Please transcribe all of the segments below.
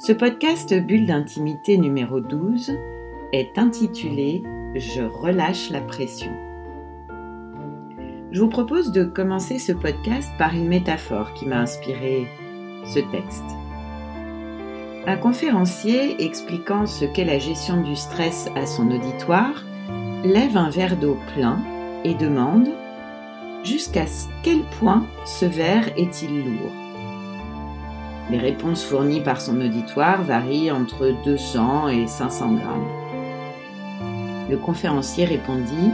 Ce podcast Bulle d'intimité numéro 12 est intitulé Je relâche la pression. Je vous propose de commencer ce podcast par une métaphore qui m'a inspiré ce texte. Un conférencier expliquant ce qu'est la gestion du stress à son auditoire lève un verre d'eau plein et demande Jusqu'à quel point ce verre est-il lourd? Les réponses fournies par son auditoire varient entre 200 et 500 grammes. Le conférencier répondit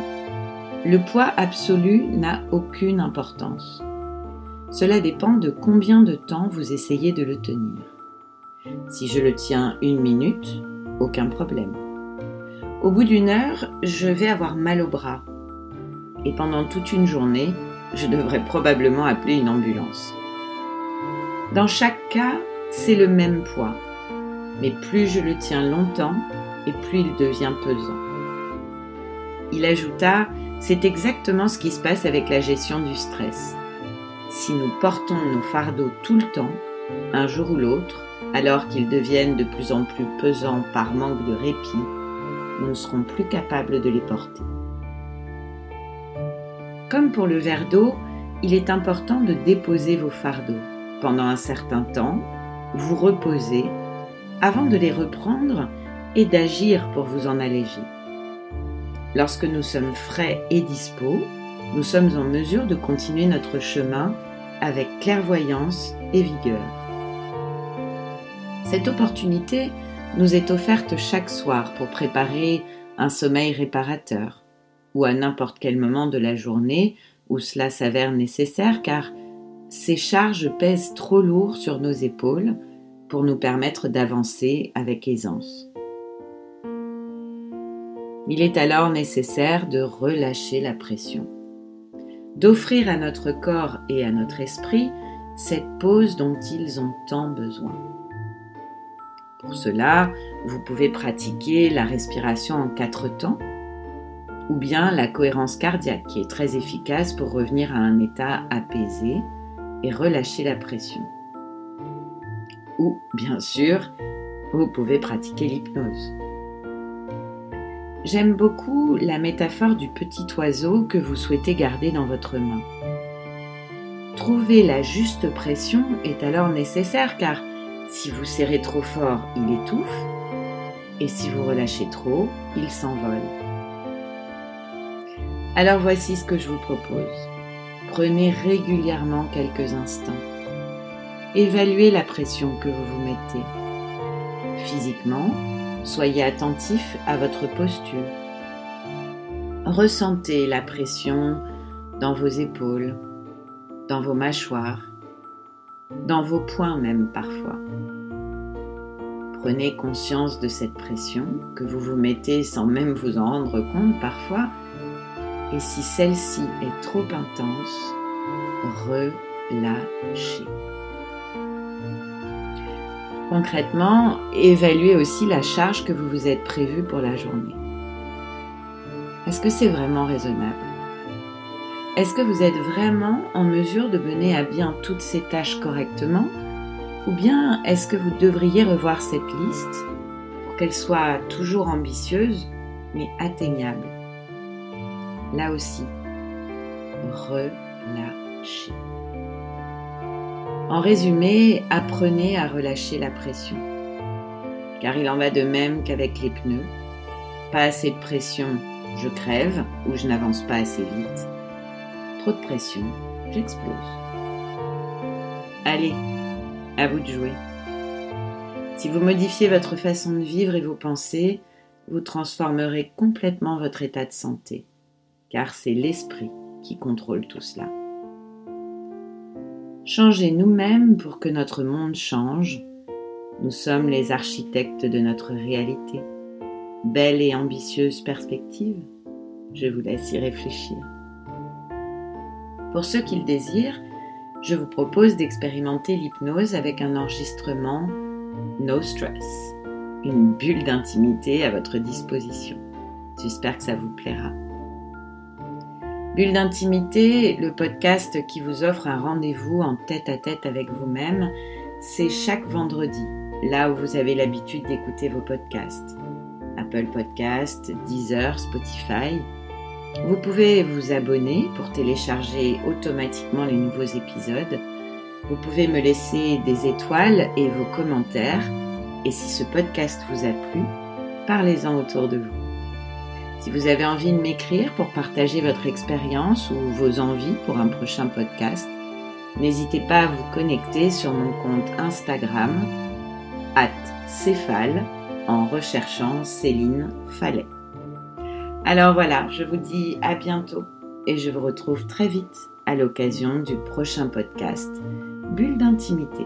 Le poids absolu n'a aucune importance. Cela dépend de combien de temps vous essayez de le tenir. Si je le tiens une minute, aucun problème. Au bout d'une heure, je vais avoir mal au bras. Et pendant toute une journée, je devrais probablement appeler une ambulance. Dans chaque cas, c'est le même poids, mais plus je le tiens longtemps et plus il devient pesant. Il ajouta, c'est exactement ce qui se passe avec la gestion du stress. Si nous portons nos fardeaux tout le temps, un jour ou l'autre, alors qu'ils deviennent de plus en plus pesants par manque de répit, nous ne serons plus capables de les porter. Comme pour le verre d'eau, il est important de déposer vos fardeaux pendant un certain temps, vous reposer avant de les reprendre et d'agir pour vous en alléger. Lorsque nous sommes frais et dispos, nous sommes en mesure de continuer notre chemin avec clairvoyance et vigueur. Cette opportunité nous est offerte chaque soir pour préparer un sommeil réparateur ou à n'importe quel moment de la journée où cela s'avère nécessaire car ces charges pèsent trop lourd sur nos épaules pour nous permettre d'avancer avec aisance. Il est alors nécessaire de relâcher la pression, d'offrir à notre corps et à notre esprit cette pause dont ils ont tant besoin. Pour cela, vous pouvez pratiquer la respiration en quatre temps ou bien la cohérence cardiaque qui est très efficace pour revenir à un état apaisé et relâcher la pression. Ou, bien sûr, vous pouvez pratiquer l'hypnose. J'aime beaucoup la métaphore du petit oiseau que vous souhaitez garder dans votre main. Trouver la juste pression est alors nécessaire car si vous serrez trop fort, il étouffe et si vous relâchez trop, il s'envole. Alors voici ce que je vous propose. Prenez régulièrement quelques instants. Évaluez la pression que vous vous mettez. Physiquement, soyez attentif à votre posture. Ressentez la pression dans vos épaules, dans vos mâchoires, dans vos poings même parfois. Prenez conscience de cette pression que vous vous mettez sans même vous en rendre compte parfois et si celle-ci est trop intense, relâchez. Concrètement, évaluez aussi la charge que vous vous êtes prévue pour la journée. Est-ce que c'est vraiment raisonnable? Est-ce que vous êtes vraiment en mesure de mener à bien toutes ces tâches correctement? Ou bien est-ce que vous devriez revoir cette liste pour qu'elle soit toujours ambitieuse mais atteignable? Là aussi, relâchez. En résumé, apprenez à relâcher la pression, car il en va de même qu'avec les pneus. Pas assez de pression, je crève ou je n'avance pas assez vite. Trop de pression, j'explose. Allez, à vous de jouer. Si vous modifiez votre façon de vivre et vos pensées, vous transformerez complètement votre état de santé car c'est l'esprit qui contrôle tout cela. Changez nous-mêmes pour que notre monde change, Nous sommes les architectes de notre réalité. Belle et ambitieuse perspective Je vous laisse y réfléchir. Pour ceux qui le désirent, je vous propose d'expérimenter l'hypnose avec un enregistrement No Stress, une bulle d'intimité à votre disposition. J'espère que ça vous plaira. Bulle d'intimité, le podcast qui vous offre un rendez-vous en tête à tête avec vous-même, c'est chaque vendredi, là où vous avez l'habitude d'écouter vos podcasts. Apple Podcast, Deezer, Spotify. Vous pouvez vous abonner pour télécharger automatiquement les nouveaux épisodes. Vous pouvez me laisser des étoiles et vos commentaires. Et si ce podcast vous a plu, parlez-en autour de vous. Si vous avez envie de m'écrire pour partager votre expérience ou vos envies pour un prochain podcast, n'hésitez pas à vous connecter sur mon compte Instagram, at Céphale, en recherchant Céline Fallet. Alors voilà, je vous dis à bientôt et je vous retrouve très vite à l'occasion du prochain podcast Bulle d'intimité.